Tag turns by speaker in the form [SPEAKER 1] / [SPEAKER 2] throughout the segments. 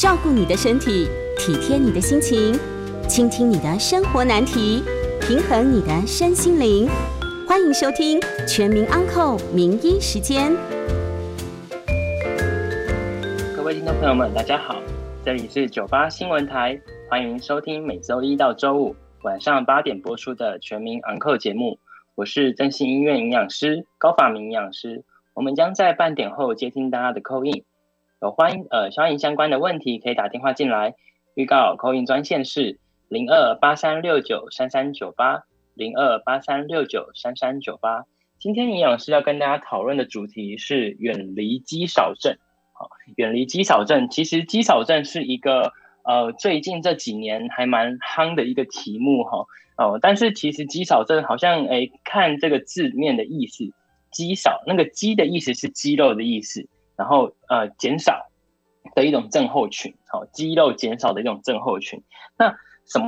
[SPEAKER 1] 照顾你的身体，体贴你的心情，倾听你的生活难题，平衡你的身心灵。欢迎收听《全民安扣名医时间》。
[SPEAKER 2] 各位听众朋友们，大家好，这里是九八新闻台，欢迎收听每周一到周五晚上八点播出的《全民安扣》节目。我是振兴医院营养师高法明营养师，我们将在半点后接听大家的 call in，有欢迎呃欢迎相关的问题可以打电话进来，预告 call in 专线是零二八三六九三三九八零二八三六九三三九八。今天营养师要跟大家讨论的主题是远离肌少症。好，远离肌少症，其实肌少症是一个呃最近这几年还蛮夯的一个题目哈。哦，但是其实肌少症好像诶，看这个字面的意思，肌少那个肌的意思是肌肉的意思，然后呃减少的一种症候群，好，肌肉减少的一种症候群。那什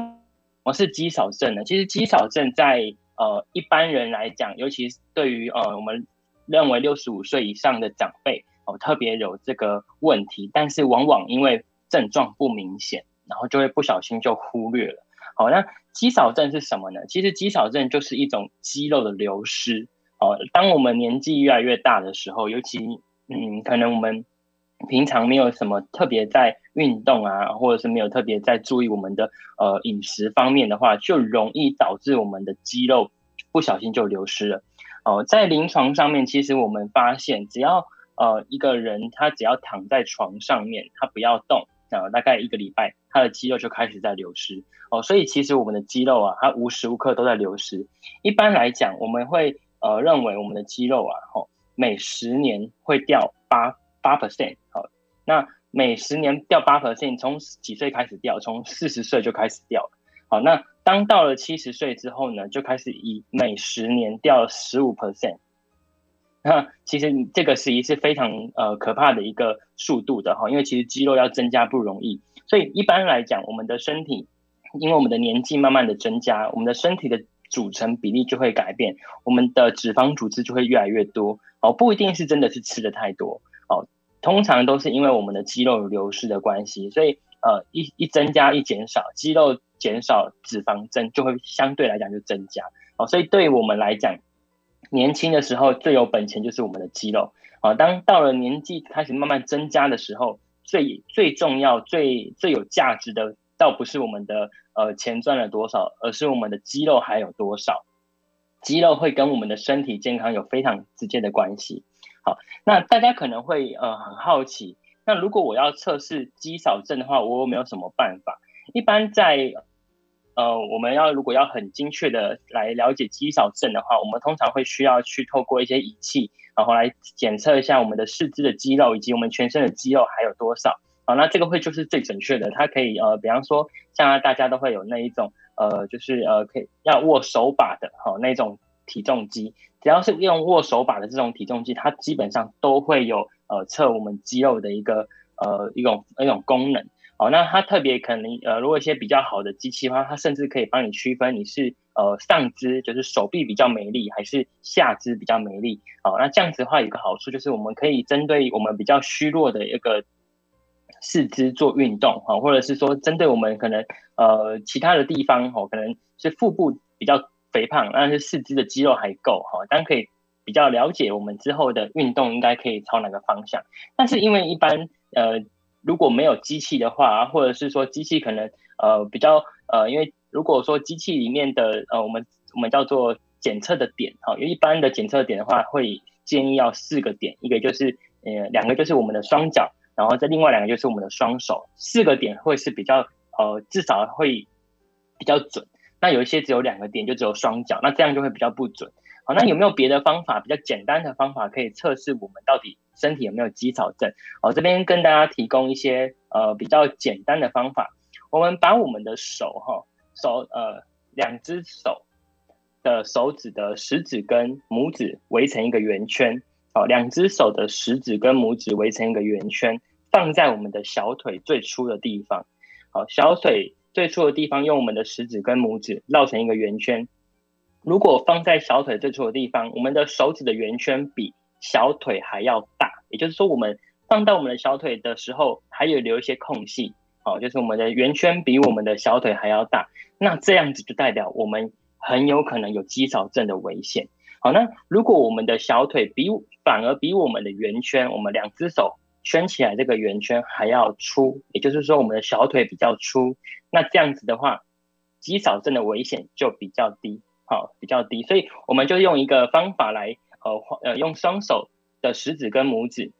[SPEAKER 2] 么是肌少症呢？其实肌少症在呃一般人来讲，尤其是对于呃我们认为六十五岁以上的长辈哦，特别有这个问题，但是往往因为症状不明显，然后就会不小心就忽略了。好，那肌少症是什么呢？其实肌少症就是一种肌肉的流失。哦，当我们年纪越来越大的时候，尤其嗯，可能我们平常没有什么特别在运动啊，或者是没有特别在注意我们的呃饮食方面的话，就容易导致我们的肌肉不小心就流失了。哦，在临床上面，其实我们发现，只要呃一个人他只要躺在床上面，他不要动。呃，大概一个礼拜，他的肌肉就开始在流失哦，所以其实我们的肌肉啊，它无时无刻都在流失。一般来讲，我们会呃认为我们的肌肉啊，吼，每十年会掉八八 percent，好，那每十年掉八 percent，从几岁开始掉？从四十岁就开始掉。好，那当到了七十岁之后呢，就开始以每十年掉十五 percent。那其实这个是一是非常呃可怕的一个速度的哈，因为其实肌肉要增加不容易，所以一般来讲，我们的身体因为我们的年纪慢慢的增加，我们的身体的组成比例就会改变，我们的脂肪组织就会越来越多哦，不一定是真的是吃的太多哦，通常都是因为我们的肌肉流失的关系，所以呃一一增加一减少，肌肉减少，脂肪增就会相对来讲就增加哦，所以对于我们来讲。年轻的时候最有本钱就是我们的肌肉啊，当到了年纪开始慢慢增加的时候，最最重要、最最有价值的，倒不是我们的呃钱赚了多少，而是我们的肌肉还有多少。肌肉会跟我们的身体健康有非常直接的关系。好，那大家可能会呃很好奇，那如果我要测试肌少症的话，我有没有什么办法？一般在呃，我们要如果要很精确的来了解肌少症的话，我们通常会需要去透过一些仪器，然后来检测一下我们的四肢的肌肉以及我们全身的肌肉还有多少。好，那这个会就是最准确的，它可以呃，比方说像大家都会有那一种呃，就是呃，可以要握手把的哈那种体重机，只要是用握手把的这种体重机，它基本上都会有呃测我们肌肉的一个呃一种一种功能。哦，那它特别可能呃，如果一些比较好的机器的话，它甚至可以帮你区分你是呃上肢就是手臂比较没力，还是下肢比较没力。哦，那这样子的话有个好处就是我们可以针对我们比较虚弱的一个四肢做运动，哈，或者是说针对我们可能呃其他的地方，哦，可能是腹部比较肥胖，但是四肢的肌肉还够，哈，当然可以比较了解我们之后的运动应该可以朝哪个方向。但是因为一般呃。如果没有机器的话，或者是说机器可能呃比较呃，因为如果说机器里面的呃我们我们叫做检测的点哈，因为一般的检测点的话会建议要四个点，一个就是呃两个就是我们的双脚，然后这另外两个就是我们的双手，四个点会是比较呃至少会比较准。那有一些只有两个点，就只有双脚，那这样就会比较不准。好，那有没有别的方法，比较简单的方法可以测试我们到底身体有没有肌少症？好，这边跟大家提供一些呃比较简单的方法。我们把我们的手哈手呃两只手的手指的食指跟拇指围成一个圆圈，好，两只手的食指跟拇指围成一个圆圈，放在我们的小腿最粗的地方。好，小腿最粗的地方用我们的食指跟拇指绕成一个圆圈。如果放在小腿最粗的地方，我们的手指的圆圈比小腿还要大，也就是说，我们放到我们的小腿的时候，还有留一些空隙，哦，就是我们的圆圈比我们的小腿还要大，那这样子就代表我们很有可能有肌少症的危险。好，那如果我们的小腿比反而比我们的圆圈，我们两只手圈起来这个圆圈还要粗，也就是说我们的小腿比较粗，那这样子的话，肌少症的危险就比较低，好，比较低。所以我们就用一个方法来，呃呃，用双手的食指跟拇指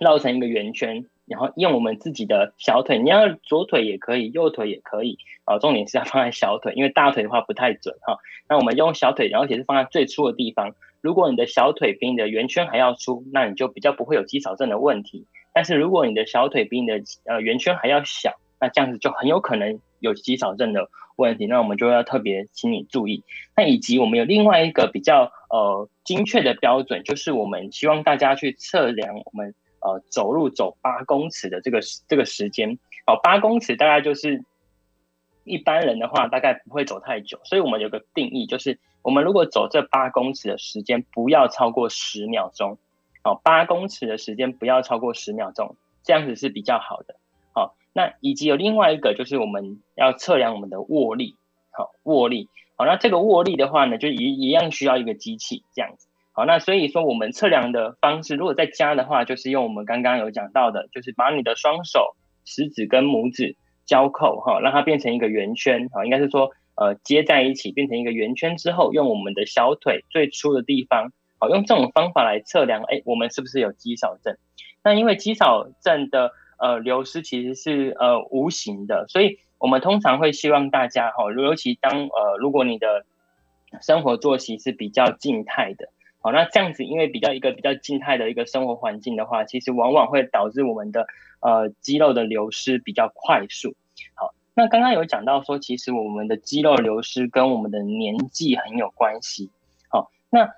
[SPEAKER 2] 绕成一个圆圈。然后用我们自己的小腿，你要左腿也可以，右腿也可以，啊，重点是要放在小腿，因为大腿的话不太准哈。那我们用小腿，然后也是放在最粗的地方。如果你的小腿比你的圆圈还要粗，那你就比较不会有肌少症的问题。但是如果你的小腿比你的呃圆圈还要小，那这样子就很有可能有肌少症的问题。那我们就要特别请你注意。那以及我们有另外一个比较呃精确的标准，就是我们希望大家去测量我们。呃，走路走八公尺的这个这个时间，哦，八公尺大概就是一般人的话，大概不会走太久。所以我们有个定义，就是我们如果走这八公尺的时间，不要超过十秒钟。哦，八公尺的时间不要超过十秒钟，这样子是比较好的。好，那以及有另外一个，就是我们要测量我们的握力。好，握力。好，那这个握力的话呢，就一一样需要一个机器这样子。好，那所以说我们测量的方式，如果在家的话，就是用我们刚刚有讲到的，就是把你的双手食指跟拇指交扣哈，让它变成一个圆圈啊，应该是说呃接在一起变成一个圆圈之后，用我们的小腿最粗的地方，好，用这种方法来测量，哎，我们是不是有肌少症？那因为肌少症的呃流失其实是呃无形的，所以我们通常会希望大家哈，尤其当呃如果你的生活作息是比较静态的。好，那这样子，因为比较一个比较静态的一个生活环境的话，其实往往会导致我们的呃肌肉的流失比较快速。那刚刚有讲到说，其实我们的肌肉流失跟我们的年纪很有关系。好，那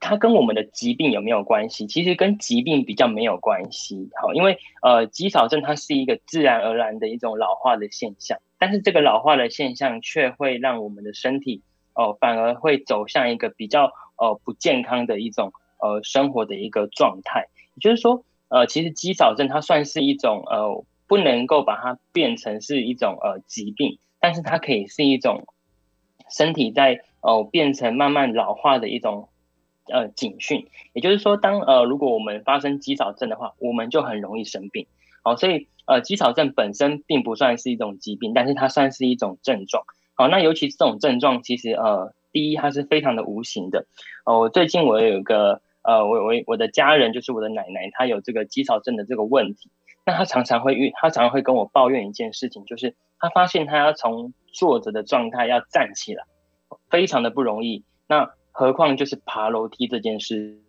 [SPEAKER 2] 它跟我们的疾病有没有关系？其实跟疾病比较没有关系。好，因为呃肌少症它是一个自然而然的一种老化的现象，但是这个老化的现象却会让我们的身体哦、反而会走向一个比较。呃，不健康的一种呃生活的一个状态，也就是说，呃，其实肌少症它算是一种呃不能够把它变成是一种呃疾病，但是它可以是一种身体在呃变成慢慢老化的一种呃警讯。也就是说，当呃如果我们发生肌少症的话，我们就很容易生病。好，所以呃肌少症本身并不算是一种疾病，但是它算是一种症状。好，那尤其这种症状，其实呃。第一，它是非常的无形的。哦，最近我有一个呃，我我我的家人就是我的奶奶，她有这个肌少症的这个问题。那他常常会遇，他常常会跟我抱怨一件事情，就是他发现他要从坐着的状态要站起来，非常的不容易。那何况就是爬楼梯这件事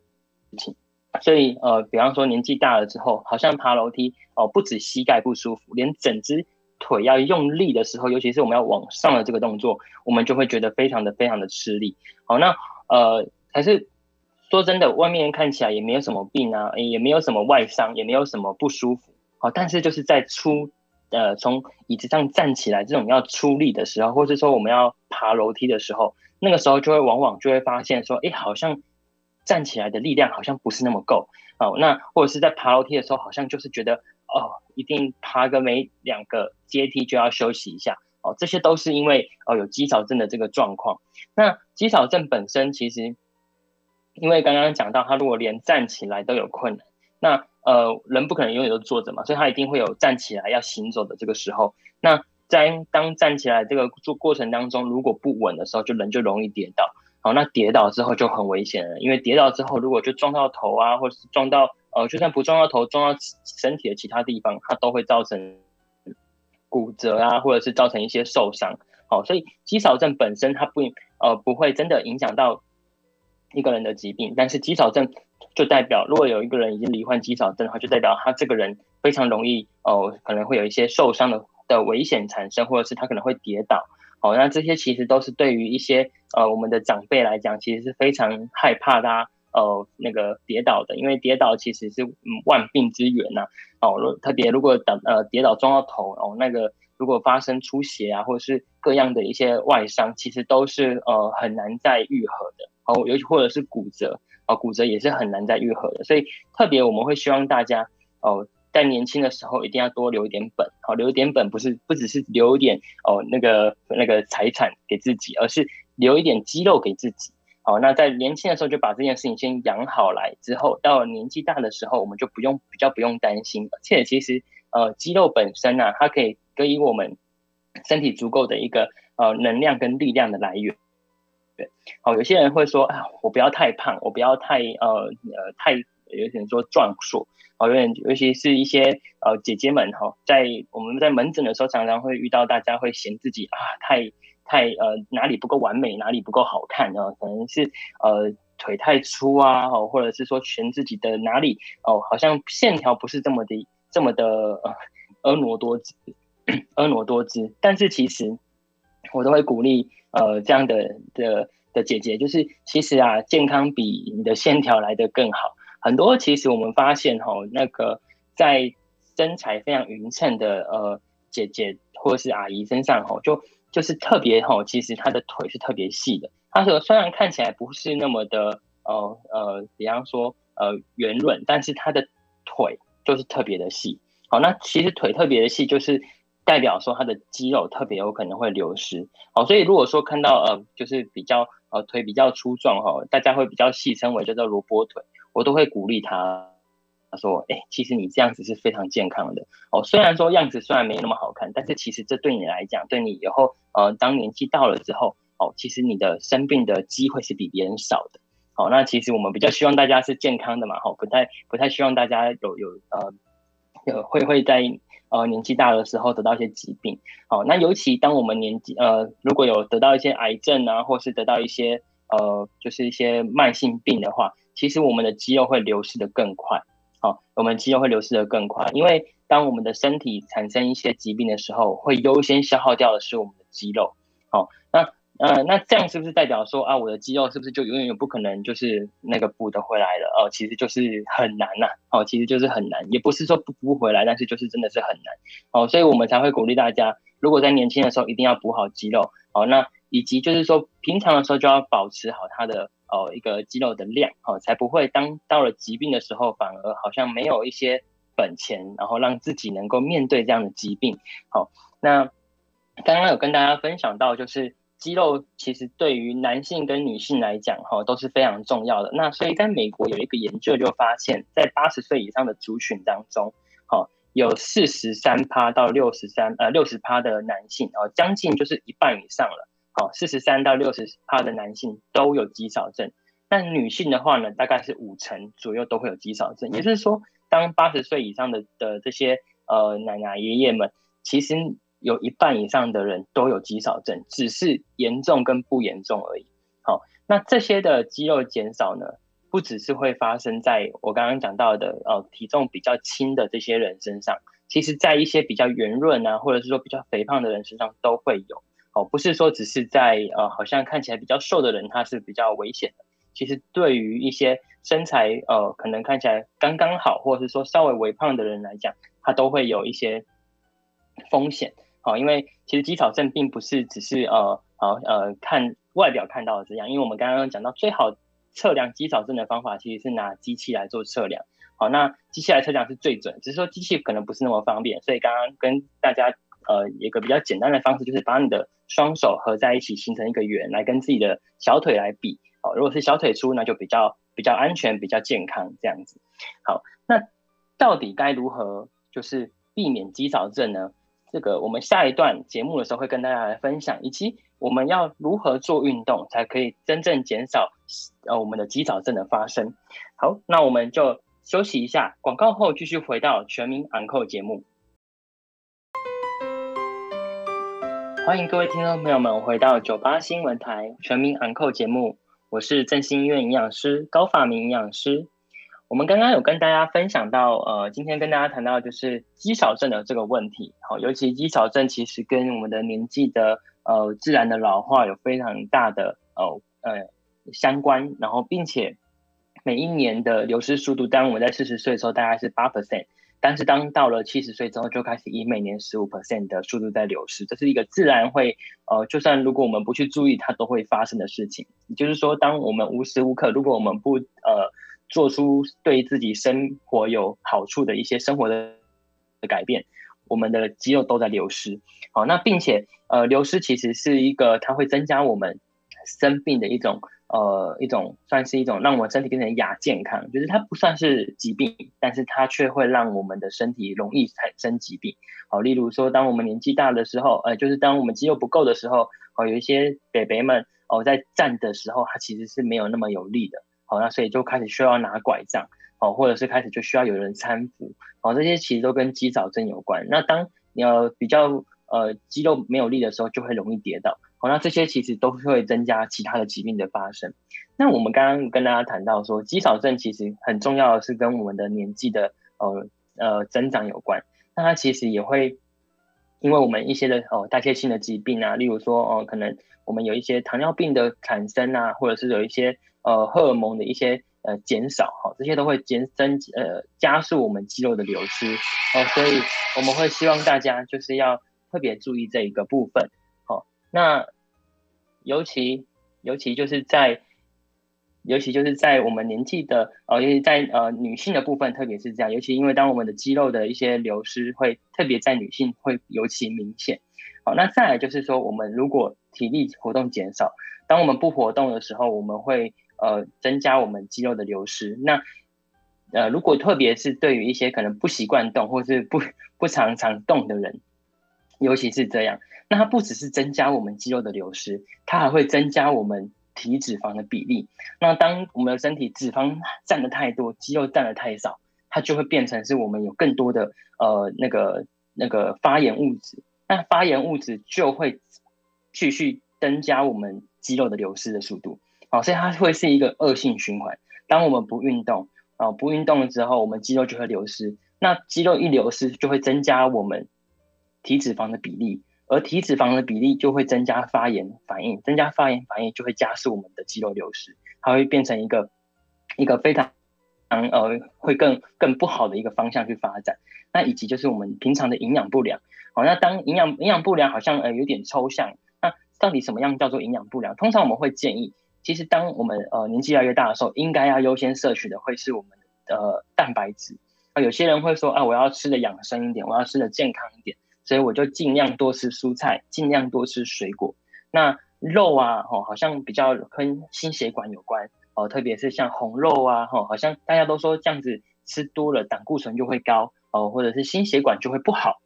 [SPEAKER 2] 情。所以呃，比方说年纪大了之后，好像爬楼梯哦，不止膝盖不舒服，连整只。腿要用力的时候，尤其是我们要往上的这个动作，我们就会觉得非常的非常的吃力。好，那呃，还是说真的，外面看起来也没有什么病啊，也没有什么外伤，也没有什么不舒服。好，但是就是在出呃从椅子上站起来这种要出力的时候，或者说我们要爬楼梯的时候，那个时候就会往往就会发现说，哎，好像站起来的力量好像不是那么够。好，那或者是在爬楼梯的时候，好像就是觉得。哦，一定爬个没两个阶梯就要休息一下哦，这些都是因为哦有肌少症的这个状况。那肌少症本身其实，因为刚刚讲到，他如果连站起来都有困难，那呃人不可能永远都坐着嘛，所以他一定会有站起来要行走的这个时候。那在当站起来这个做过程当中，如果不稳的时候，就人就容易跌倒。好，那跌倒之后就很危险了，因为跌倒之后如果就撞到头啊，或者是撞到。呃，就算不撞到头，撞到身体的其他地方，它都会造成骨折啊，或者是造成一些受伤。好，所以肌少症本身它不呃不会真的影响到一个人的疾病，但是肌少症就代表，如果有一个人已经罹患肌少症的话，就代表他这个人非常容易哦、可能会有一些受伤的的危险产生，或者是他可能会跌倒。哦，那这些其实都是对于一些呃我们的长辈来讲，其实是非常害怕他。呃，那个跌倒的，因为跌倒其实是万病之源呐、啊。哦，特别如果等呃跌倒撞到头哦，那个如果发生出血啊，或者是各样的一些外伤，其实都是呃很难再愈合的。哦，尤其或者是骨折，哦，骨折也是很难再愈合的。所以特别我们会希望大家哦，在年轻的时候一定要多留一点本，好、哦，留一点本不是不只是留一点哦那个那个财产给自己，而是留一点肌肉给自己。好，那在年轻的时候就把这件事情先养好来，之后到年纪大的时候，我们就不用比较不用担心。而且其实呃肌肉本身呢、啊，它可以给予我们身体足够的一个呃能量跟力量的来源。对，好，有些人会说啊，我不要太胖，我不要太呃呃太有点说壮硕，好，有点尤其是一些呃姐姐们哈，在我们在门诊的时候，常常会遇到大家会嫌自己啊太。太呃哪里不够完美，哪里不够好看啊？可能是呃腿太粗啊，哦，或者是说嫌自己的哪里哦，好像线条不是这么的这么的婀娜多姿，婀娜多姿。但是其实我都会鼓励呃这样的的的姐姐，就是其实啊，健康比你的线条来得更好。很多其实我们发现哈、哦，那个在身材非常匀称的呃姐姐或是阿姨身上哈、哦，就。就是特别吼，其实她的腿是特别细的。她说虽然看起来不是那么的呃呃，比方说呃圆润，但是她的腿就是特别的细。好，那其实腿特别的细，就是代表说他的肌肉特别有可能会流失。好，所以如果说看到呃就是比较呃腿比较粗壮哈，大家会比较戏称为叫做萝卜腿，我都会鼓励他。他说：“哎、其实你这样子是非常健康的哦。虽然说样子虽然没那么好看，但是其实这对你来讲，对你以后呃，当年纪到了之后哦，其实你的生病的机会是比别人少的。好、哦，那其实我们比较希望大家是健康的嘛，哈、哦，不太不太希望大家有有呃有会会在呃年纪大的时候得到一些疾病。好、那尤其当我们年纪呃如果有得到一些癌症啊，或是得到一些呃就是一些慢性病的话，其实我们的肌肉会流失得更快。”好，我们肌肉会流失得更快，因为当我们的身体产生一些疾病的时候，会优先消耗掉的是我们的肌肉。好，那呃，那这样是不是代表说啊，我的肌肉是不是就永远也不可能就是那个补得回来了？哦，其实就是很难呐、哦，其实就是很难，也不是说补不回来，但是就是真的是很难。哦，所以我们才会鼓励大家，如果在年轻的时候一定要补好肌肉。好，那以及就是说平常的时候就要保持好它的。哦，一个肌肉的量，哦，才不会当到了疾病的时候，反而好像没有一些本钱，然后让自己能够面对这样的疾病。好，那刚刚有跟大家分享到，就是肌肉其实对于男性跟女性来讲，哈，都是非常重要的。那所以在美国有一个研究就发现，在八十岁以上的族群当中，哈，有四十三趴到六十三，呃，六十趴的男性，哦，将近就是一半以上了。好，四十三到六十趴的男性都有肌少症，但女性的话呢，大概是五成左右都会有肌少症。也就是说，当八十岁以上的的这些呃奶奶爷爷们，其实有一半以上的人都有肌少症，只是严重跟不严重而已。好，那这些的肌肉减少呢，不只是会发生在我刚刚讲到的呃体重比较轻的这些人身上，其实在一些比较圆润啊，或者是说比较肥胖的人身上都会有。哦，不是说只是在呃，好像看起来比较瘦的人，他是比较危险的。其实对于一些身材呃，可能看起来刚刚好，或者是说稍微微胖的人来讲，他都会有一些风险。好、哦，因为其实肌少症并不是只是呃，好呃，看外表看到的这样。因为我们刚刚讲到，最好测量肌少症的方法，其实是拿机器来做测量。好、那机器来测量是最准，只是说机器可能不是那么方便。所以刚刚跟大家。呃，一个比较简单的方式就是把你的双手合在一起，形成一个圆，来跟自己的小腿来比。好，如果是小腿粗，那就比较比较安全，比较健康这样子。好，那到底该如何就是避免肌少症呢？这个我们下一段节目的时候会跟大家来分享，以及我们要如何做运动才可以真正减少呃我们的肌少症的发生。好，那我们就休息一下，广告后继续回到全民昂扣节目。欢迎各位听众朋友们回到九八新闻台全民昂扣节目，我是振兴医院营养师高发明营养师。我们刚刚有跟大家分享到，呃，今天跟大家谈到就是肌少症的这个问题。好，尤其肌少症其实跟我们的年纪的呃自然的老化有非常大的呃呃相关，然后并且每一年的流失速度，当我们在四十岁的时候大概是八 percent。但是当到了七十岁之后，就开始以每年十五 percent 的速度在流失，这是一个自然会，呃，就算如果我们不去注意，它都会发生的事情。也就是说，当我们无时无刻，如果我们不呃做出对自己生活有好处的一些生活的的改变，我们的肌肉都在流失。好，那并且呃，流失其实是一个它会增加我们生病的一种。呃，一种算是一种让我们身体变成亚健康，就是它不算是疾病，但是它却会让我们的身体容易产生疾病。好，例如说，当我们年纪大的时候，呃，就是当我们肌肉不够的时候，哦，有一些北北们哦，在站的时候，它其实是没有那么有力的。好，那所以就开始需要拿拐杖，哦，或者是开始就需要有人搀扶。好，这些其实都跟肌少症有关。那当你要比较呃肌肉没有力的时候，就会容易跌倒。好，那这些其实都会增加其他的疾病的发生。那我们刚刚跟大家谈到说，肌少症其实很重要的是跟我们的年纪的呃呃增长有关。那它其实也会因为我们一些的哦代谢性的疾病啊，例如说哦可能我们有一些糖尿病的产生啊，或者是有一些呃荷尔蒙的一些呃减少哈，这些都会减增呃加速我们肌肉的流失哦，所以我们会希望大家就是要特别注意这一个部分。那尤其尤其就是在，尤其就是在我们年纪的呃，尤其在呃女性的部分，特别是这样。尤其因为当我们的肌肉的一些流失，会特别在女性会尤其明显。好，那再来就是说，我们如果体力活动减少，当我们不活动的时候，我们会呃增加我们肌肉的流失。那呃，如果特别是对于一些可能不习惯动或是不不常常动的人，尤其是这样。那它不只是增加我们肌肉的流失，它还会增加我们体脂肪的比例。那当我们的身体脂肪占的太多，肌肉占的太少，它就会变成是我们有更多的呃那个那个发炎物质。那发炎物质就会继续增加我们肌肉的流失的速度。好，所以它会是一个恶性循环。当我们不运动啊，不运动了之后，我们肌肉就会流失。那肌肉一流失，就会增加我们体脂肪的比例。而体脂肪的比例就会增加发炎反应，增加发炎反应就会加速我们的肌肉流失，它会变成一个一个非常呃会更更不好的一个方向去发展。那以及就是我们平常的营养不良，好，那当营养营养不良好像呃有点抽象，那到底什么样叫做营养不良？通常我们会建议，其实当我们呃年纪越来越大的时候，应该要优先摄取的会是我们的呃蛋白质。啊，有些人会说啊，我要吃的养生一点，我要吃的健康一点。所以我就尽量多吃蔬菜，尽量多吃水果。那肉啊，吼，好像比较跟心血管有关哦，特别是像红肉啊，吼，好像大家都说这样子吃多了胆固醇就会高哦，或者是心血管就会不好。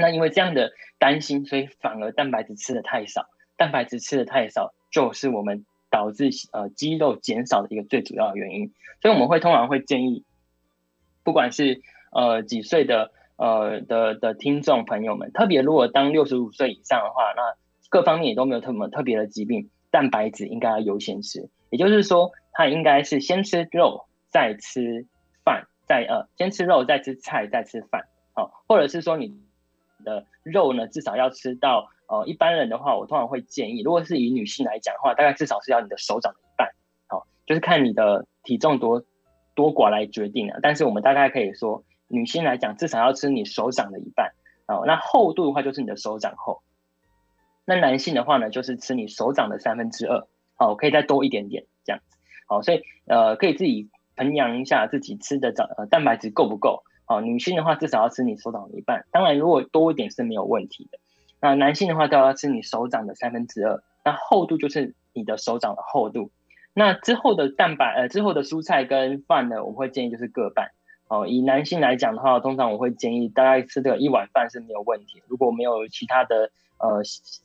[SPEAKER 2] 那因为这样的担心，所以反而蛋白质吃的太少，蛋白质吃的太少，就是我们导致呃肌肉减少的一个最主要的原因。所以我们会通常会建议，不管是呃几岁的。呃的的听众朋友们，特别如果当六十五岁以上的话，那各方面也都没有特么特别的疾病，蛋白质应该要优先吃。也就是说，他应该是先吃肉，再吃饭，再呃先吃肉，再吃菜，再吃饭。好、或者是说你的肉呢，至少要吃到呃一般人的话，我通常会建议，如果是以女性来讲的话，大概至少是要你的手掌的一半。好、哦，就是看你的体重多多寡来决定的。但是我们大概可以说。女性来讲，至少要吃你手掌的一半哦。那厚度的话，就是你的手掌厚。那男性的话呢，就是吃你手掌的三分之二。哦，可以再多一点点这样子。好，所以呃，可以自己衡量一下自己吃的长呃蛋白质够不够。好，女性的话，至少要吃你手掌的一半。当然，如果多一点是没有问题的。那男性的话，都要吃你手掌的三分之二。那厚度就是你的手掌的厚度。那之后的蛋白呃之后的蔬菜跟饭呢，我会建议就是各半。哦，以男性来讲的话，通常我会建议大概吃这个一碗饭是没有问题。如果没有其他的呃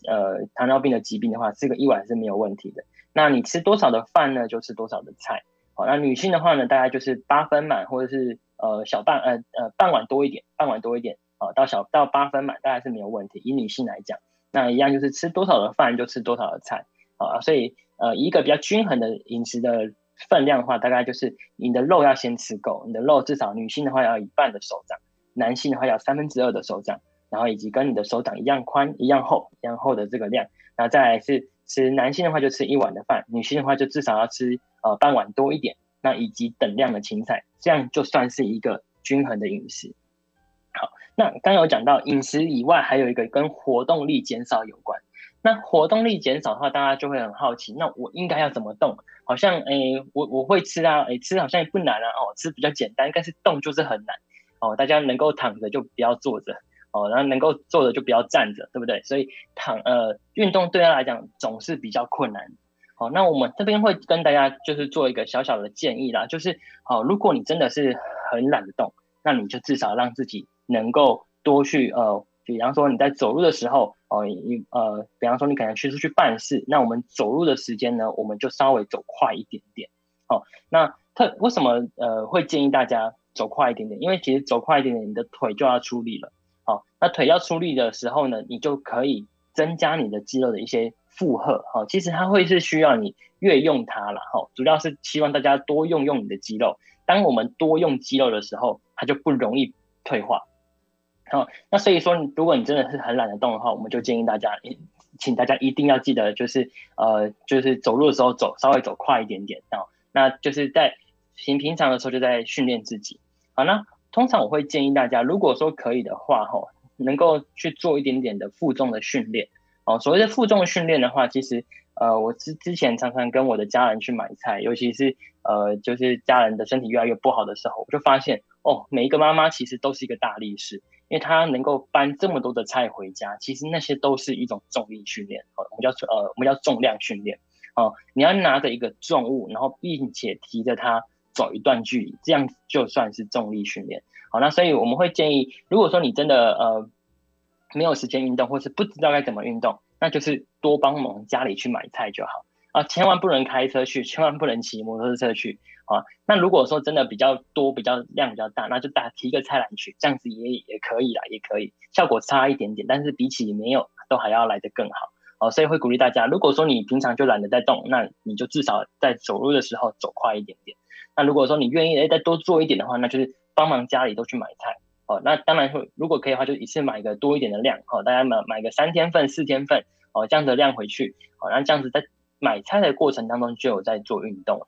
[SPEAKER 2] 呃糖尿病的疾病的话，吃个一碗是没有问题的。那你吃多少的饭呢？就吃多少的菜。好，那女性的话呢，大概就是八分满，或者是呃小半呃呃半碗多一点，半碗多一点啊，到小到八分满大概是没有问题。以女性来讲，那一样就是吃多少的饭就吃多少的菜啊，所以呃一个比较均衡的饮食的。分量的话，大概就是你的肉要先吃够，你的肉至少女性的话要一半的手掌，男性的话要三分之二的手掌，然后以及跟你的手掌一样宽、一样厚、一样厚的这个量，然后再来是吃男性的话就吃一碗的饭，女性的话就至少要吃呃半碗多一点，那以及等量的青菜，这样就算是一个均衡的饮食。那刚有讲到饮食以外，还有一个跟活动力减少有关。那活动力减少的话，大家就会很好奇，那我应该要怎么动？好像诶、我我会吃啊，诶、吃好像也不难啊，哦，吃比较简单，但是动就是很难哦。大家能够躺着就不要坐着哦，然后能够坐着就不要站着，对不对？所以躺呃运动对他来讲总是比较困难。好，那我们这边会跟大家就是做一个小小的建议啦，就是好，如果你真的是很懒得动，那你就至少让自己能够多去呃。比方说你在走路的时候，哦，你呃，比方说你可能去出去办事，那我们走路的时间呢，我们就稍微走快一点点。哦，那特为什么呃会建议大家走快一点点？因为其实走快一点点，你的腿就要出力了。好，那腿要出力的时候呢，你就可以增加你的肌肉的一些负荷。好，其实它会是需要你越用它了。好，主要是希望大家多用用你的肌肉。当我们多用肌肉的时候，它就不容易退化。好，那所以说，如果你真的是很懒得动的话，我们就建议大家，请大家一定要记得，就是呃，就是走路的时候走稍微走快一点点哦。那就是在平平常的时候就在训练自己。好，那通常我会建议大家，如果说可以的话，哈，能够去做一点点的负重的训练。哦，所谓的负重训练的话，其实呃，我之之前常常跟我的家人去买菜，尤其是呃，就是家人的身体越来越不好的时候，我就发现哦，每一个妈妈其实都是一个大力士。因为他能够搬这么多的菜回家，其实那些都是一种重力训练，我们叫呃，我们叫重量训练，哦，你要拿着一个重物，然后并且提着它走一段距离，这样就算是重力训练。好，那所以我们会建议，如果说你真的呃没有时间运动，或是不知道该怎么运动，那就是多帮忙家里去买菜就好。啊，千万不能开车去，千万不能骑摩托车去啊。那如果说真的比较多、比较量比较大，那就大提一个菜篮去，这样子也也可以啦，也可以，效果差一点点，但是比起没有，都还要来得更好。哦，所以会鼓励大家，如果说你平常就懒得在动，那你就至少在走路的时候走快一点点。那如果说你愿意诶再多做一点的话，那就是帮忙家里都去买菜。哦，那当然会，如果可以的话，就一次买个多一点的量。哦，大家买买个三天份、四天份，哦，这样的量回去。哦，那这样子在。买菜的过程当中就有在做运动了，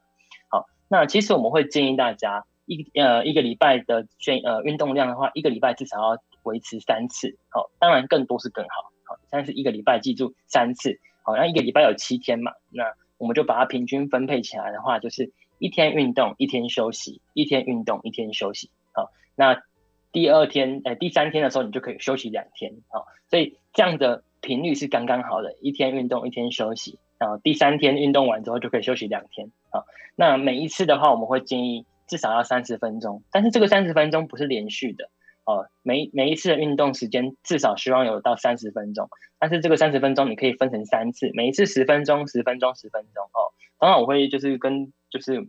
[SPEAKER 2] 那其实我们会建议大家一呃一个礼拜的运呃运动量的话，一个礼拜至少要维持三次，好，当然更多是更好，好，但是一个礼拜记住三次，好，那一个礼拜有七天嘛，那我们就把它平均分配起来的话，就是一天运动一天休息，一天运动一天休息，好，那第二天呃第三天的时候你就可以休息两天，好，所以这样的频率是刚刚好的，一天运动一天休息。啊，第三天运动完之后就可以休息两天。啊，那每一次的话，我们会建议至少要三十分钟，但是这个三十分钟不是连续的。哦，每每一次的运动时间至少希望有到三十分钟，但是这个三十分钟你可以分成三次，每一次十分钟、十分钟、十分钟。哦，当然我会就是跟就是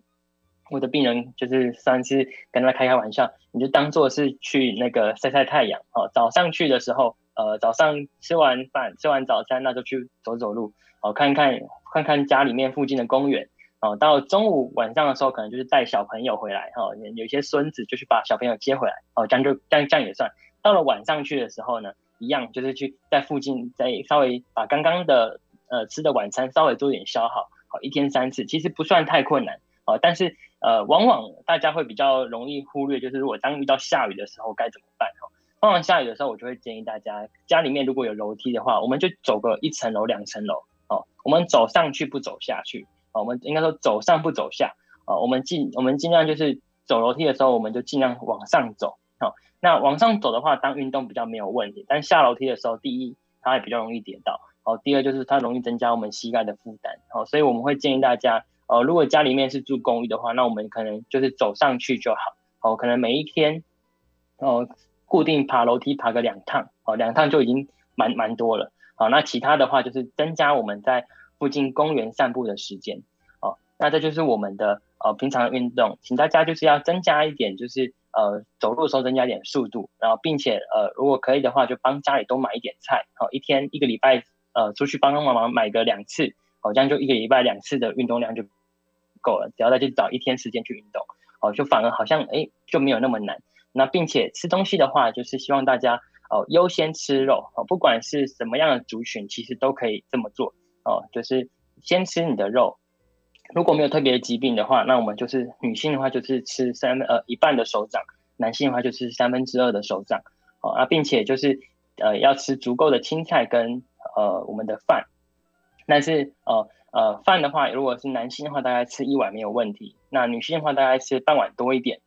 [SPEAKER 2] 我的病人就是算是跟他开开玩笑，你就当做是去那个晒晒太阳。哦，早上去的时候，呃，早上吃完饭、吃完早餐，那就去走走路。哦，看看看看家里面附近的公园，哦，到中午晚上的时候，可能就是带小朋友回来，哈、哦，有些孙子就去把小朋友接回来，哦，这样就这样这样也算。到了晚上去的时候呢，一样就是去在附近再稍微把刚刚的呃吃的晚餐稍微做点消耗，好、哦，一天三次，其实不算太困难，哦，但是呃，往往大家会比较容易忽略，就是如果当遇到下雨的时候该怎么办，哈、哦，往往下雨的时候，我就会建议大家家里面如果有楼梯的话，我们就走个一层楼两层楼。我们走上去不走下去，啊，我们应该说走上不走下，啊，我们尽我们尽量就是走楼梯的时候，我们就尽量往上走，哦，那往上走的话，当运动比较没有问题，但下楼梯的时候，第一它还比较容易跌倒，哦，第二就是它容易增加我们膝盖的负担，哦，所以我们会建议大家，哦，如果家里面是住公寓的话，那我们可能就是走上去就好，哦，可能每一天，哦，固定爬楼梯爬个两趟，哦，两趟就已经蛮蛮多了。好，那其他的话就是增加我们在附近公园散步的时间。哦，那这就是我们的呃平常运动，请大家就是要增加一点，就是呃走路的时候增加一点速度，然后并且呃如果可以的话，就帮家里多买一点菜。好，一天一个礼拜呃出去帮帮忙忙买个两次，好，这样就一个礼拜两次的运动量就够了。只要再去找一天时间去运动，哦，就反而好像哎就没有那么难。那并且吃东西的话，就是希望大家。哦，优先吃肉哦，不管是什么样的族群，其实都可以这么做哦。就是先吃你的肉，如果没有特别的疾病的话，那我们就是女性的话就是吃三呃一半的手掌，男性的话就是三分之二的手掌哦。啊，并且就是呃要吃足够的青菜跟呃我们的饭但是呃呃饭的话，如果是男性的话，大概吃一碗没有问题。那女性的话，大概吃半碗多一点。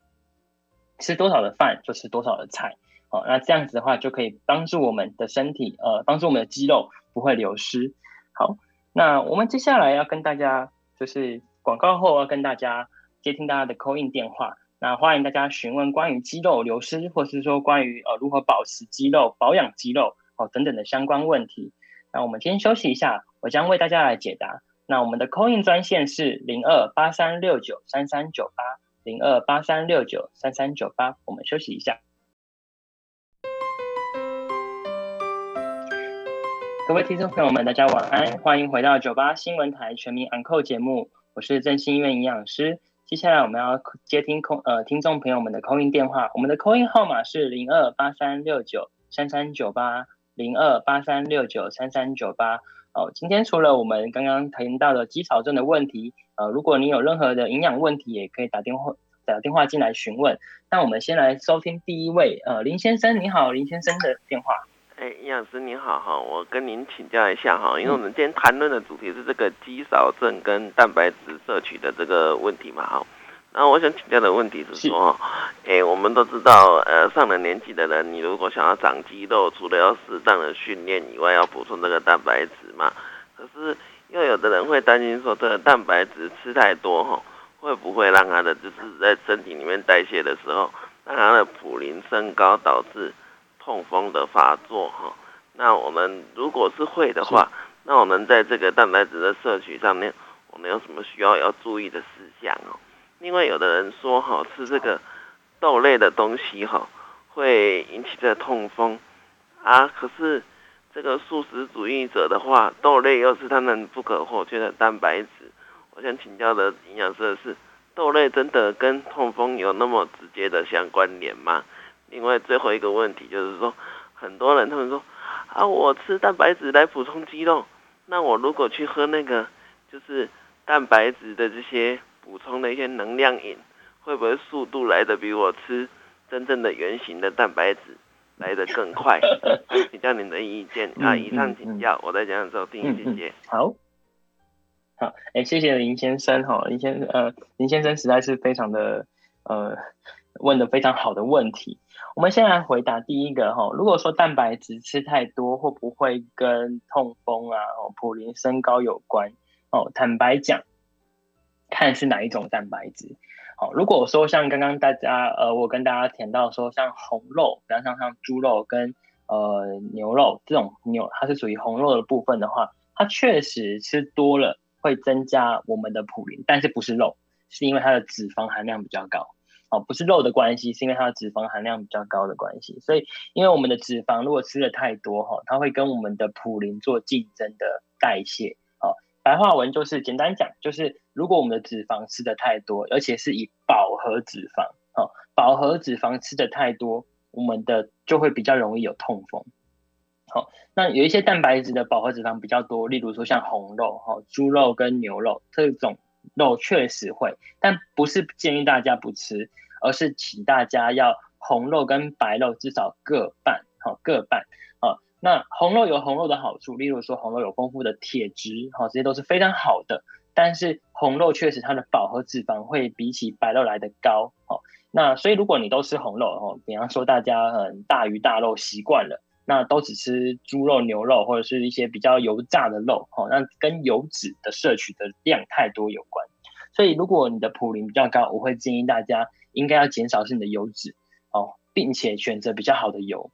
[SPEAKER 2] 吃多少的饭就吃多少的菜。那这样子的话就可以帮助我们的身体，呃，帮助我们的肌肉不会流失。好，那我们接下来要跟大家就是广告后要跟大家接听大家的 Coin 电话。那欢迎大家询问关于肌肉流失，或是说关于呃如何保持肌肉、保养肌肉哦等等的相关问题。那我们先休息一下，我将为大家来解答。那我们的 Coin 专线是零二八三六九三三九八零二八三六九三三九八。我们休息一下。各位听众朋友们，大家晚安，欢迎回到九八新闻台全民安扣节目，我是振兴医院营养师。接下来我们要接听空呃听众朋友们的 call in 电话，我们的 call in 号码是零二八三六九三三九八零二八三六九三三九八。哦，今天除了我们刚刚谈到的肌少症的问题，呃，如果你有任何的营养问题，也可以打电话打电话进来询问。那我们先来收听第一位，呃，林先生，你好，林先生的电话。
[SPEAKER 3] 哎，营养师您好哈，我跟您请教一下哈，因为我们今天谈论的主题是这个肌少症跟蛋白质摄取的这个问题嘛哈，然后我想请教的问题是说，哎，我们都知道，呃，上了年纪的人，你如果想要长肌肉，除了要适当的训练以外，要补充这个蛋白质嘛，可是又有的人会担心说，这个蛋白质吃太多哈，会不会让他的就是在身体里面代谢的时候，让他的普林升高，导致痛风的发作哈，那我们如果是会的话，那我们在这个蛋白质的摄取上面，我们有什么需要要注意的事项哦？另外，有的人说哈，吃这个豆类的东西哈，会引起这个痛风啊。可是这个素食主义者的话，豆类又是他们不可或缺的蛋白质。我想请教的营养师的是，豆类真的跟痛风有那么直接的相关联吗？另外最后一个问题就是说，很多人他们说啊，我吃蛋白质来补充肌肉，那我如果去喝那个就是蛋白质的这些补充的一些能量饮，会不会速度来的比我吃真正的原型的蛋白质来的更快？请教您的意见啊！以上请教，我再讲的时候听，谢谢。
[SPEAKER 2] 好，好，哎，谢谢林先生哈，林先生呃，林先生实在是非常的呃。问的非常好的问题，我们先来回答第一个哈。如果说蛋白质吃太多，会不会跟痛风啊、哦普林升高有关？哦，坦白讲，看是哪一种蛋白质。好，如果说像刚刚大家呃，我跟大家提到说，像红肉，比方像像猪肉跟呃牛肉这种牛，它是属于红肉的部分的话，它确实吃多了会增加我们的普林，但是不是肉，是因为它的脂肪含量比较高。哦，不是肉的关系，是因为它的脂肪含量比较高的关系。所以，因为我们的脂肪如果吃的太多哈，它会跟我们的普林做竞争的代谢。哦，白话文就是简单讲，就是如果我们的脂肪吃的太多，而且是以饱和脂肪，哦，饱和脂肪吃的太多，我们的就会比较容易有痛风。好，那有一些蛋白质的饱和脂肪比较多，例如说像红肉、哈猪肉跟牛肉这种。肉确实会，但不是建议大家不吃，而是请大家要红肉跟白肉至少各半，好各半，好。那红肉有红肉的好处，例如说红肉有丰富的铁质，好，这些都是非常好的。但是红肉确实它的饱和脂肪会比起白肉来的高，好。那所以如果你都吃红肉，哈，比方说大家很大鱼大肉习惯了。那都只吃猪肉、牛肉或者是一些比较油炸的肉，哦，那跟油脂的摄取的量太多有关。所以如果你的普林比较高，我会建议大家应该要减少是你的油脂，哦，并且选择比较好的油。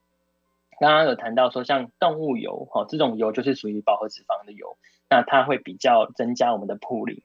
[SPEAKER 2] 刚刚有谈到说，像动物油，哦，这种油就是属于饱和脂肪的油，那它会比较增加我们的普林。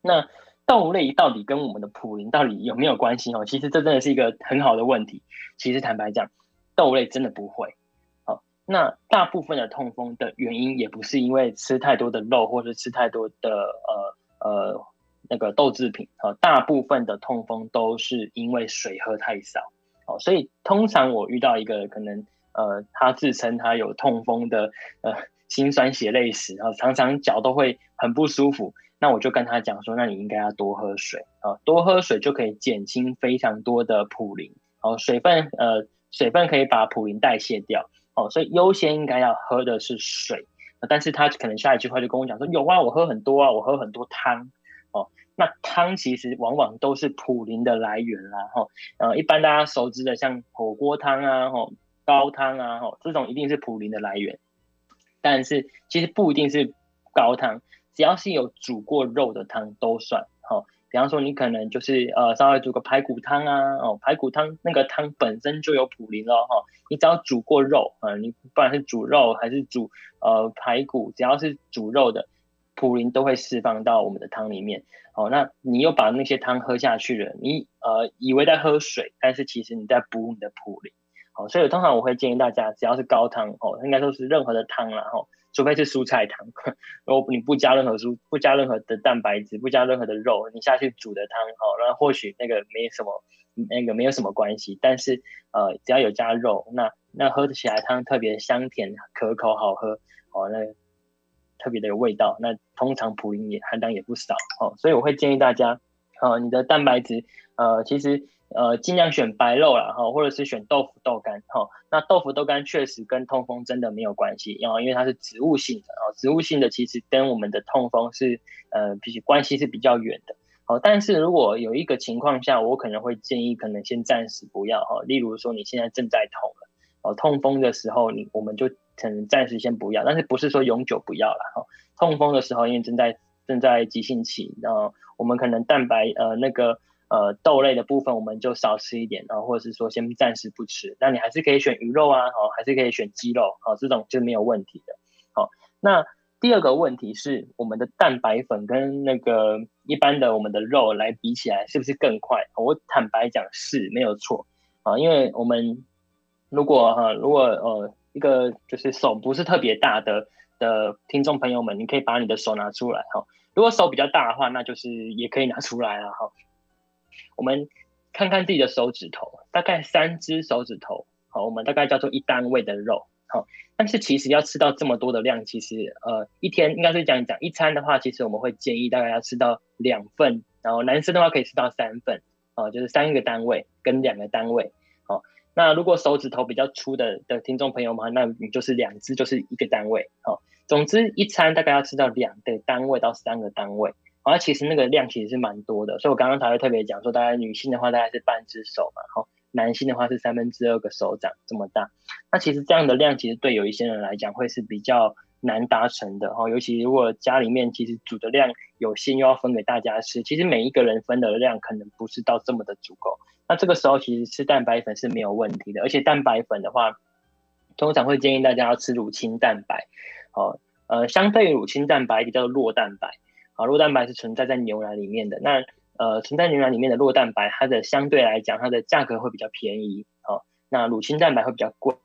[SPEAKER 2] 那豆类到底跟我们的普林到底有没有关系？哦，其实这真的是一个很好的问题。其实坦白讲。豆类真的不会，好，那大部分的痛风的原因也不是因为吃太多的肉或者吃太多的呃呃那个豆制品，好，大部分的痛风都是因为水喝太少，好，所以通常我遇到一个可能呃他自称他有痛风的呃心酸血泪史，然后常常脚都会很不舒服，那我就跟他讲说，那你应该要多喝水。啊，多喝水就可以减轻非常多的普林，好，水分呃。水分可以把普林代谢掉，哦，所以优先应该要喝的是水，但是他可能下一句话就跟我讲说，有啊，我喝很多啊，我喝很多汤哦。那汤其实往往都是普林的来源啦，哈，呃，一般大家熟知的像火锅汤啊，哈，高汤啊，哈，这种一定是普林的来源。但是其实不一定是高汤，只要是有煮过肉的汤都算，比方说你可能就是呃稍微煮个排骨汤啊，哦，排骨汤那个汤本身就有普林咯，哈。你只要煮过肉，啊，你不管是煮肉还是煮呃排骨，只要是煮肉的。普林都会释放到我们的汤里面，哦，那你又把那些汤喝下去了，你呃以为在喝水，但是其实你在补你的普林，哦，所以通常我会建议大家，只要是高汤哦，应该说是任何的汤啦，哦，除非是蔬菜汤，如果你不加任何蔬，不加任何的蛋白质，不加任何的肉，你下去煮的汤，哦，那或许那个没什么，那个没有什么关系，但是呃只要有加肉，那那喝起来汤特别香甜可口好喝，哦，那。特别的有味道，那通常普林也含量也不少哦，所以我会建议大家，呃，你的蛋白质，呃，其实呃尽量选白肉啦，哈，或者是选豆腐豆干，哈，那豆腐豆干确实跟痛风真的没有关系，因为它是植物性的，哦，植物性的其实跟我们的痛风是呃比起关系是比较远的，好，但是如果有一个情况下，我可能会建议，可能先暂时不要，哈，例如说你现在正在痛了，哦，痛风的时候，你我们就。可能暂时先不要，但是不是说永久不要了哈。痛风的时候，因为正在正在急性期，然后我们可能蛋白呃那个呃豆类的部分我们就少吃一点，然后或者是说先暂时不吃。那你还是可以选鱼肉啊，哦，还是可以选鸡肉，哦，这种就没有问题的。好，那第二个问题是我们的蛋白粉跟那个一般的我们的肉来比起来，是不是更快？我坦白讲是没有错啊，因为我们如果哈如果呃。一个就是手不是特别大的的听众朋友们，你可以把你的手拿出来哈。如果手比较大的话，那就是也可以拿出来了哈。我们看看自己的手指头，大概三只手指头，好，我们大概叫做一单位的肉，好。但是其实要吃到这么多的量，其实呃一天应该是讲一讲一餐的话，其实我们会建议大概要吃到两份，然后男生的话可以吃到三份，哦，就是三个单位跟两个单位，好。那如果手指头比较粗的的听众朋友们，那你就是两只就是一个单位，好，总之一餐大概要吃到两个单位到三个单位，然后其实那个量其实是蛮多的，所以我刚刚才会特别讲说，大概女性的话大概是半只手嘛，好，男性的话是三分之二个手掌这么大，那其实这样的量其实对有一些人来讲会是比较难达成的哈，尤其如果家里面其实煮的量有限，又要分给大家吃，其实每一个人分的量可能不是到这么的足够。那这个时候其实吃蛋白粉是没有问题的，而且蛋白粉的话，通常会建议大家要吃乳清蛋白，哦，呃，相对于乳清蛋白，一个叫做酪蛋白，啊，酪蛋白是存在在牛奶里面的，那呃，存在牛奶里面的酪蛋白，它的相对来讲，它的价格会比较便宜，哦，那乳清蛋白会比较贵。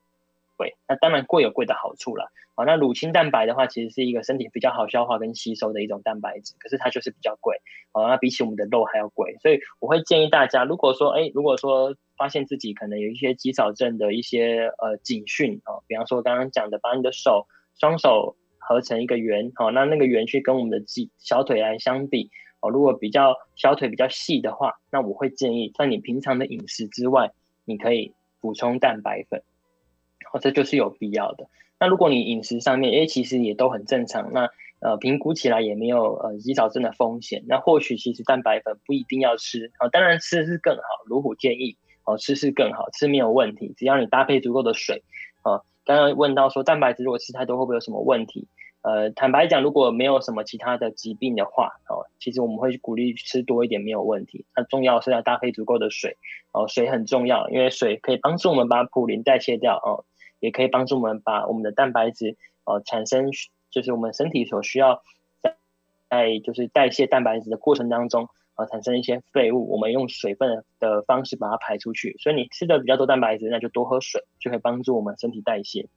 [SPEAKER 2] 贵，那当然贵有贵的好处了。好，那乳清蛋白的话，其实是一个身体比较好消化跟吸收的一种蛋白质，可是它就是比较贵。好，那比起我们的肉还要贵，所以我会建议大家，如果说，哎，如果说发现自己可能有一些肌少症的一些呃警讯啊，比方说刚刚讲的，把你的手双手合成一个圆，好，那那个圆去跟我们的肌小腿来相比，哦，如果比较小腿比较细的话，那我会建议在你平常的饮食之外，你可以补充蛋白粉。哦，这就是有必要的。那如果你饮食上面，诶，其实也都很正常，那呃，评估起来也没有呃肌少症的风险，那或许其实蛋白粉不一定要吃啊，当然吃是更好。如果建议哦，吃是更好，吃没有问题，只要你搭配足够的水。啊，刚刚问到说蛋白质如果吃太多会不会有什么问题？呃，坦白讲，如果没有什么其他的疾病的话，哦，其实我们会鼓励吃多一点没有问题。那重要是要搭配足够的水，哦，水很重要，因为水可以帮助我们把普林代谢掉，哦。也可以帮助我们把我们的蛋白质，哦，产生就是我们身体所需要在在就是代谢蛋白质的过程当中，呃，产生一些废物，我们用水分的方式把它排出去。所以你吃的比较多蛋白质，那就多喝水，就可以帮助我们身体代谢。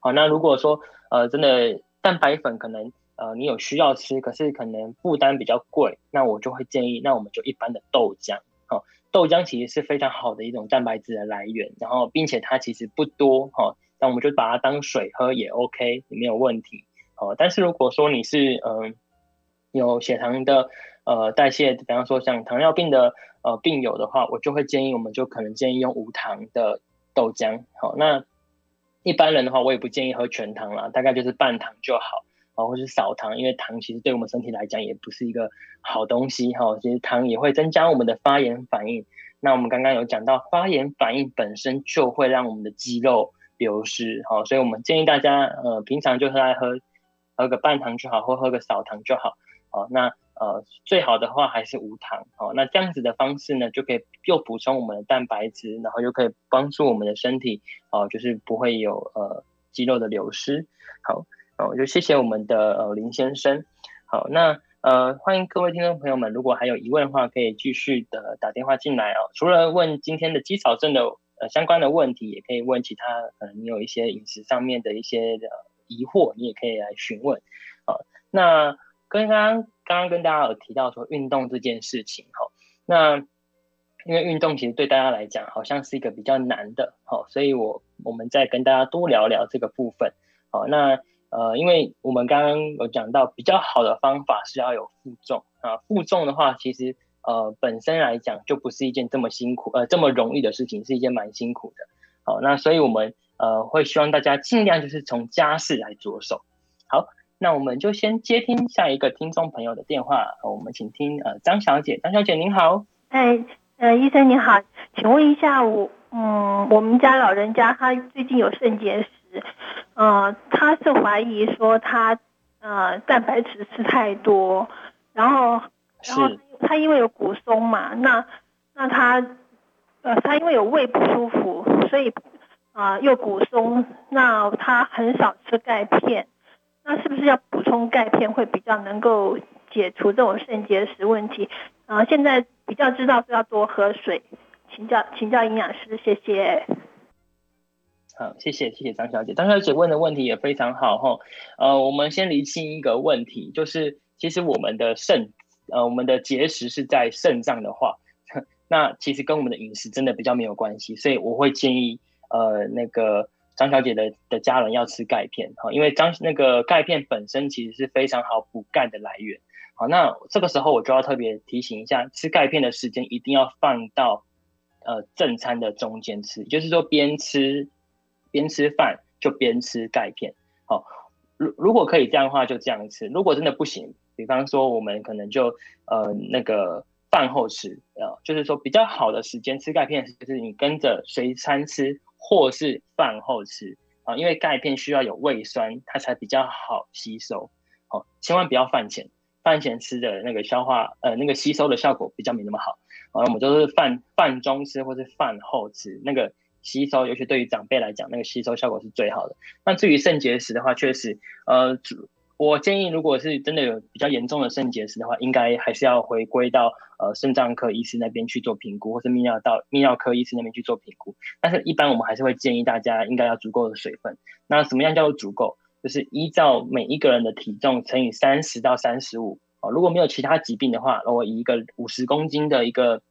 [SPEAKER 2] 好，那如果说呃真的蛋白粉可能呃你有需要吃，可是可能负担比较贵，那我就会建议，那我们就一般的豆浆，好。豆浆其实是非常好的一种蛋白质的来源，然后并且它其实不多哈，那我们就把它当水喝也 OK，也没有问题。哦，但是如果说你是嗯、有血糖的呃代谢，比方说像糖尿病的呃病友的话，我就会建议我们就可能建议用无糖的豆浆。好，那一般人的话，我也不建议喝全糖啦，大概就是半糖就好，啊，或是少糖，因为糖其实对我们身体来讲也不是一个好东西哈。其实糖也会增加我们的发炎反应。那我们刚刚有讲到，发炎反应本身就会让我们的肌肉流失，哈，所以我们建议大家，呃，平常就是来喝喝个半糖就好，或喝个少糖就好，哦，那。呃，最好的话还是无糖哦。那这样子的方式呢，就可以又补充我们的蛋白质，然后又可以帮助我们的身体哦，就是不会有呃肌肉的流失。好，哦，就谢谢我们的呃林先生。好，那呃欢迎各位听众朋友们，如果还有疑问的话，可以继续的打电话进来哦。除了问今天的肌少症的呃相关的问题，也可以问其他可能你有一些饮食上面的一些的疑惑，你也可以来询问。好，那跟刚刚。刚刚跟大家有提到说运动这件事情哈，那因为运动其实对大家来讲好像是一个比较难的，好，所以我我们再跟大家多聊聊这个部分，好，那呃，因为我们刚刚有讲到比较好的方法是要有负重啊，负重的话其实呃本身来讲就不是一件这么辛苦呃这么容易的事情，是一件蛮辛苦的，好，那所以我们呃会希望大家尽量就是从家事来着手，好。那我们就先接听下一个听众朋友的电话，我们请听呃张小姐，张小姐您好，
[SPEAKER 4] 哎呃医生您好，请问一下我嗯我们家老人家他最近有肾结石，呃他是怀疑说他呃蛋白质吃太多，然后然后他因为有骨松嘛，那那他呃他因为有胃不舒服，所以啊、呃、又骨松，那他很少吃钙片。那是不是要补充钙片会比较能够解除这种肾结石问题？啊、现在比较知道是要多喝水，请教请教营养师，谢谢。
[SPEAKER 2] 好，谢谢谢谢张小姐，张小姐问的问题也非常好哈。呃，我们先厘清一个问题，就是其实我们的肾，呃，我们的结石是在肾脏的话，那其实跟我们的饮食真的比较没有关系，所以我会建议呃那个。张小姐的的家人要吃钙片，哈，因为张那个钙片本身其实是非常好补钙的来源，好，那这个时候我就要特别提醒一下，吃钙片的时间一定要放到呃正餐的中间吃，就是说边吃边吃饭就边吃钙片，好，如如果可以这样的话就这样吃，如果真的不行，比方说我们可能就呃那个饭后吃，呃，就是说比较好的时间吃钙片，就是你跟着随餐吃。或是饭后吃啊，因为钙片需要有胃酸，它才比较好吸收。哦，千万不要饭前，饭前吃的那个消化呃那个吸收的效果比较没那么好。啊，我们都是饭饭中吃或是饭后吃，那个吸收，尤其对于长辈来讲，那个吸收效果是最好的。那至于肾结石的话，确实呃。我建议，如果是真的有比较严重的肾结石的话，应该还是要回归到呃肾脏科医师那边去做评估，或是泌尿道泌尿科医师那边去做评估。但是，一般我们还是会建议大家应该要足够的水分。那什么样叫做足够？就是依照每一个人的体重乘以三十到三十五。哦，如果没有其他疾病的话，那我以一个五十公斤的一个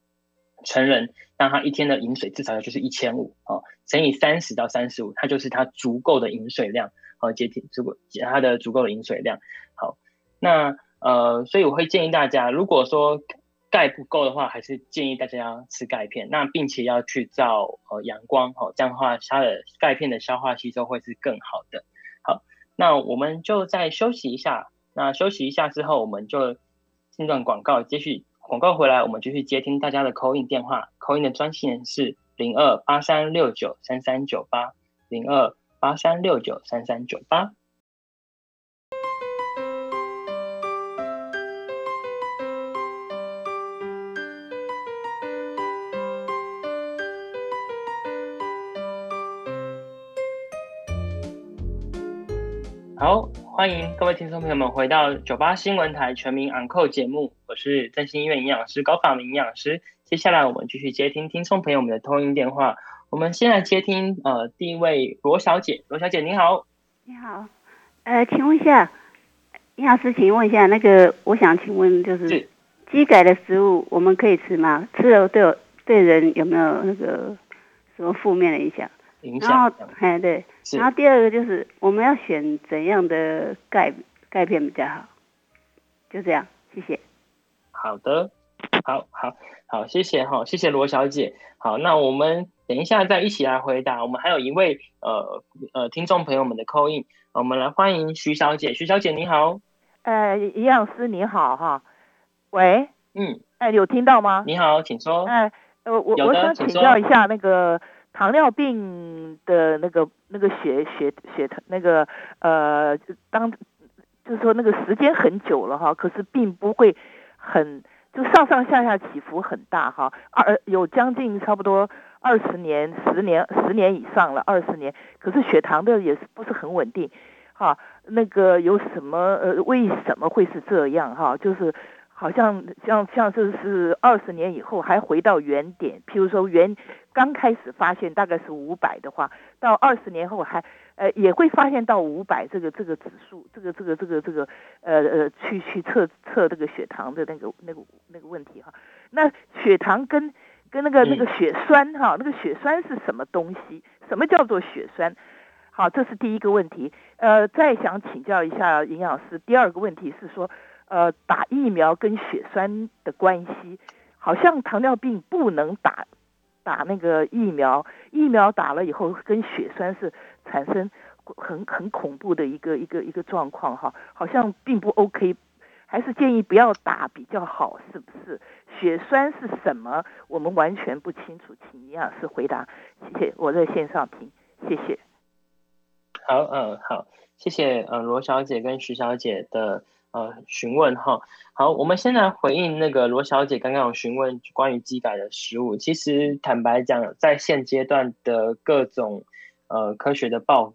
[SPEAKER 2] 成人，那他一天的饮水至少就是一千五。哦，乘以三十到三十五，它就是他足够的饮水量。好，接替足够它的足够的饮水量。好，那呃，所以我会建议大家，如果说钙不够的话，还是建议大家要吃钙片。那并且要去照呃阳光，好，这样的话它的钙片的消化吸收会是更好的。好，那我们就再休息一下。那休息一下之后，我们就进段广告，接续广告回来，我们就去接听大家的 call in 电话。call in 的专线是零二八三六九三三九八零二。八三六九三三九八。好，欢迎各位听众朋友们回到九八新闻台全民昂扣节目，我是振兴医院营养师高法明营养师。接下来我们继续接听听众朋友们的通音电话。我们先来接听，呃，第一位罗小姐，罗小姐您好，
[SPEAKER 5] 你好，呃，请问一下，营养师，请问一下，那个我想请问就是，基改的食物我们可以吃吗？吃了对对人有没有那个什么负面的影响？
[SPEAKER 2] 影响。
[SPEAKER 5] 然后，哎，对，然后第二个就是我们要选怎样的钙钙片比较好？就这样，谢谢。
[SPEAKER 2] 好的。好好好，谢谢哈，谢谢罗小姐。好，那我们等一下再一起来回答。我们还有一位呃呃听众朋友们的 call in，我们来欢迎徐小姐。徐小姐你好，
[SPEAKER 6] 呃，营养师你好哈，喂，
[SPEAKER 2] 嗯，
[SPEAKER 6] 哎，有听到吗？
[SPEAKER 2] 你好，请说。
[SPEAKER 6] 哎，呃，我我想请教一下那个糖尿病的那个那个血血血糖那个呃当就是说那个时间很久了哈，可是并不会很。就上上下下起伏很大哈，二有将近差不多二十年、十年、十年以上了，二十年。可是血糖的也是不是很稳定，哈，那个有什么呃，为什么会是这样哈？就是好像像像这是二十年以后还回到原点，譬如说原刚开始发现大概是五百的话，到二十年后还。呃，也会发现到五百这个这个指数，这个这个这个这个呃呃，去去测测这个血糖的那个那个那个问题哈。那血糖跟跟那个那个血栓哈，那个血栓是什么东西？什么叫做血栓？好，这是第一个问题。呃，再想请教一下营养师，第二个问题是说，呃，打疫苗跟血栓的关系，好像糖尿病不能打打那个疫苗，疫苗打了以后跟血栓是。产生很很恐怖的一个一个一个状况哈，好像并不 OK，还是建议不要打比较好，是不是？血栓是什么？我们完全不清楚，请营养师回答。谢谢，我在线上听，谢谢。
[SPEAKER 2] 好，嗯，好，谢谢，呃，罗小姐跟徐小姐的呃询问哈。好，我们先来回应那个罗小姐刚刚有询问关于机改的食物。其实坦白讲，在现阶段的各种。呃，科学的报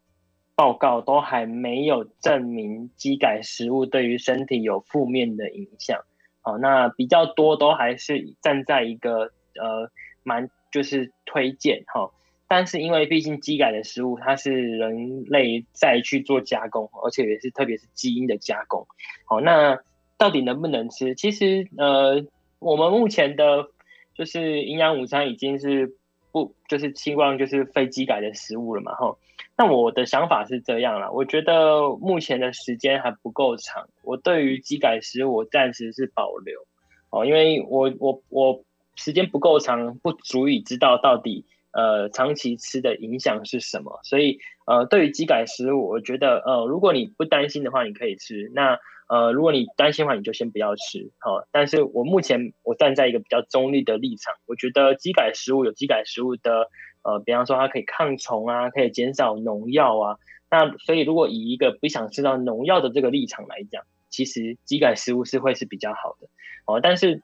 [SPEAKER 2] 报告都还没有证明机改食物对于身体有负面的影响。好，那比较多都还是站在一个呃蛮就是推荐哈。但是因为毕竟机改的食物它是人类再去做加工，而且也是特别是基因的加工。好，那到底能不能吃？其实呃，我们目前的就是营养午餐已经是。不，就是希望就是非基改的食物了嘛，哈。那我的想法是这样啦，我觉得目前的时间还不够长，我对于基改食物我暂时是保留，哦，因为我我我时间不够长，不足以知道到底呃长期吃的影响是什么，所以呃对于基改食物，我觉得呃如果你不担心的话，你可以吃那。呃，如果你担心的话，你就先不要吃，好、但是我目前我站在一个比较中立的立场，我觉得机改食物有机改食物的，呃，比方说它可以抗虫啊，可以减少农药啊。那所以如果以一个不想吃到农药的这个立场来讲，其实机改食物是会是比较好的，哦。但是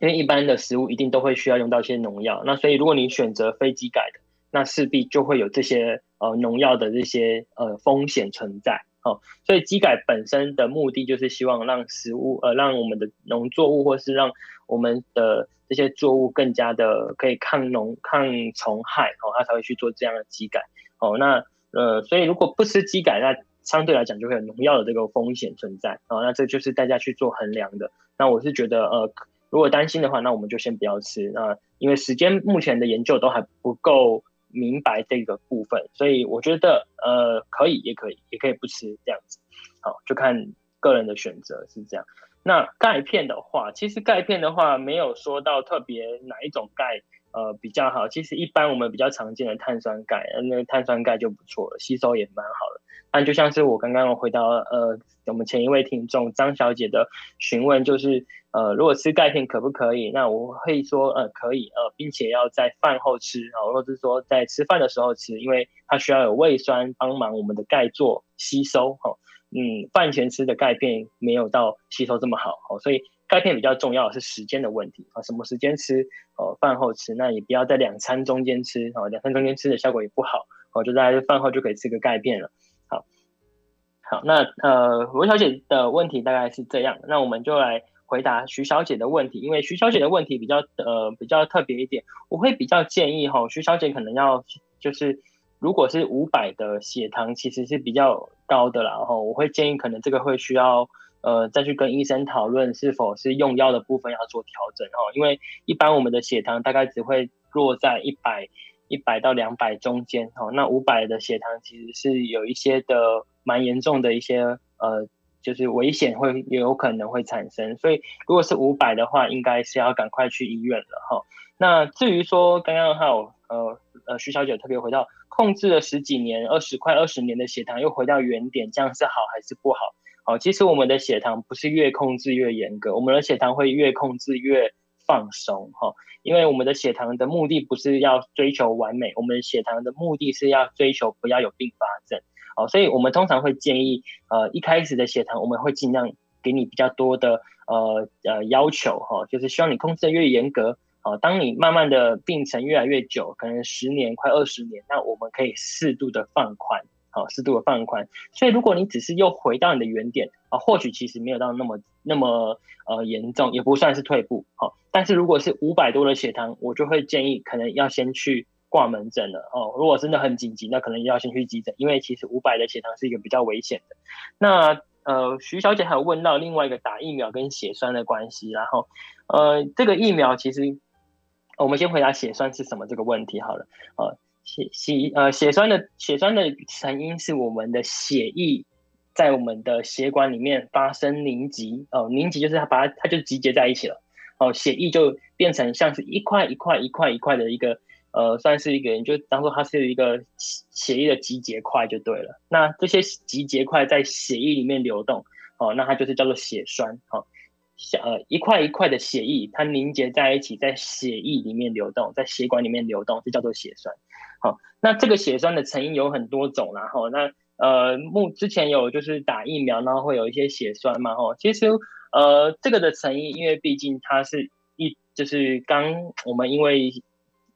[SPEAKER 2] 因为一般的食物一定都会需要用到一些农药，那所以如果你选择非机改的，那势必就会有这些呃农药的这些呃风险存在。哦，所以基改本身的目的就是希望让食物，呃，让我们的农作物，或是让我们的这些作物更加的可以抗农、抗虫害，哦，它才会去做这样的基改。哦，那呃，所以如果不吃基改，那相对来讲就会有农药的这个风险存在。哦，那这就是大家去做衡量的。那我是觉得，呃，如果担心的话，那我们就先不要吃。那因为时间目前的研究都还不够。明白这个部分，所以我觉得呃可以，也可以，也可以不吃这样子，好，就看个人的选择是这样。那钙片的话，其实钙片的话没有说到特别哪一种钙呃比较好，其实一般我们比较常见的碳酸钙，那个碳酸钙就不错了，吸收也蛮好的。但就像是我刚刚回答呃我们前一位听众张小姐的询问，就是。呃，如果吃钙片可不可以？那我会说，呃，可以，呃，并且要在饭后吃啊，或者是说在吃饭的时候吃，因为它需要有胃酸帮忙我们的钙做吸收，哈，嗯，饭前吃的钙片没有到吸收这么好，哦，所以钙片比较重要的是时间的问题啊，什么时间吃？哦，饭后吃，那也不要在两餐中间吃，哦，两餐中间吃的效果也不好，哦，就在饭后就可以吃个钙片了，好，那呃，罗小姐的问题大概是这样，那我们就来。回答徐小姐的问题，因为徐小姐的问题比较呃比较特别一点，我会比较建议哈，徐小姐可能要就是如果是五百的血糖其实是比较高的啦，然后我会建议可能这个会需要呃再去跟医生讨论是否是用药的部分要做调整哦，因为一般我们的血糖大概只会落在一百一百到两百中间哦，那五百的血糖其实是有一些的蛮严重的一些呃。就是危险会也有可能会产生。所以如果是五百的话，应该是要赶快去医院了哈。那至于说刚刚还有呃呃徐小姐特别回到控制了十几年、二十快二十年的血糖又回到原点，这样是好还是不好？好，其实我们的血糖不是越控制越严格，我们的血糖会越控制越放松哈。因为我们的血糖的目的不是要追求完美，我们血糖的目的是要追求不要有并发症。好，所以我们通常会建议，呃，一开始的血糖我们会尽量给你比较多的呃呃要求哈，就是希望你控制的越严格。好，当你慢慢的病程越来越久，可能十年快二十年，那我们可以适度的放宽。好，适度的放宽。所以，如果你只是又回到你的原点啊，或许其实没有到那么那么呃严重，也不算是退步。好，但是如果是五百多的血糖，我就会建议可能要先去挂门诊了哦。如果真的很紧急，那可能要先去急诊，因为其实五百的血糖是一个比较危险的。那呃，徐小姐还有问到另外一个打疫苗跟血栓的关系，然后呃，这个疫苗其实我们先回答血栓是什么这个问题好了，呃血血呃血栓的血栓的成因是我们的血液在我们的血管里面发生凝集哦，凝集就是它把它它就集结在一起了哦，血液就变成像是一块一块一块一块的一个呃，算是一个人就当做它是一个血液的集结块就对了。那这些集结块在血液里面流动哦，那它就是叫做血栓哦，像呃一块一块的血液它凝结在一起，在血液里面流动，在血管里面流动，这叫做血栓。好，那这个血栓的成因有很多种啦，哈，那呃，目之前有就是打疫苗，然后会有一些血栓嘛，哈，其实呃，这个的成因，因为毕竟它是一就是刚我们因为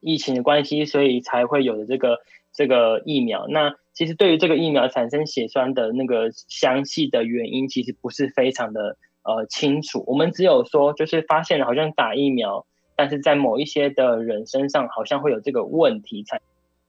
[SPEAKER 2] 疫情的关系，所以才会有的这个这个疫苗。那其实对于这个疫苗产生血栓的那个详细的原因，其实不是非常的呃清楚。我们只有说就是发现好像打疫苗，但是在某一些的人身上好像会有这个问题才。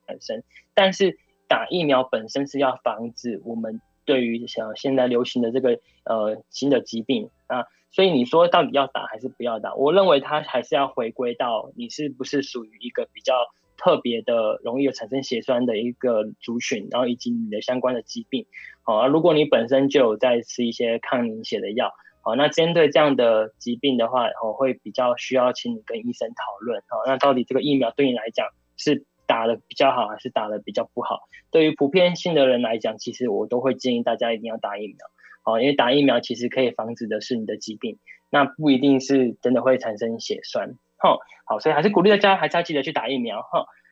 [SPEAKER 2] 产生，但是打疫苗本身是要防止我们对于像现在流行的这个呃新的疾病啊，所以你说到底要打还是不要打？我认为它还是要回归到你是不是属于一个比较特别的容易产生血栓的一个族群，然后以及你的相关的疾病。好啊，如果你本身就有在吃一些抗凝血的药，好，那针对这样的疾病的话，我会比较需要请你跟医生讨论。好，那到底这个疫苗对你来讲是？打的比较好还是打的比较不好？对于普遍性的人来讲，其实我都会建议大家一定要打疫苗，哦，因为打疫苗其实可以防止的是你的疾病，那不一定是真的会产生血栓，哈，好，所以还是鼓励大家还是要记得去打疫苗，哈。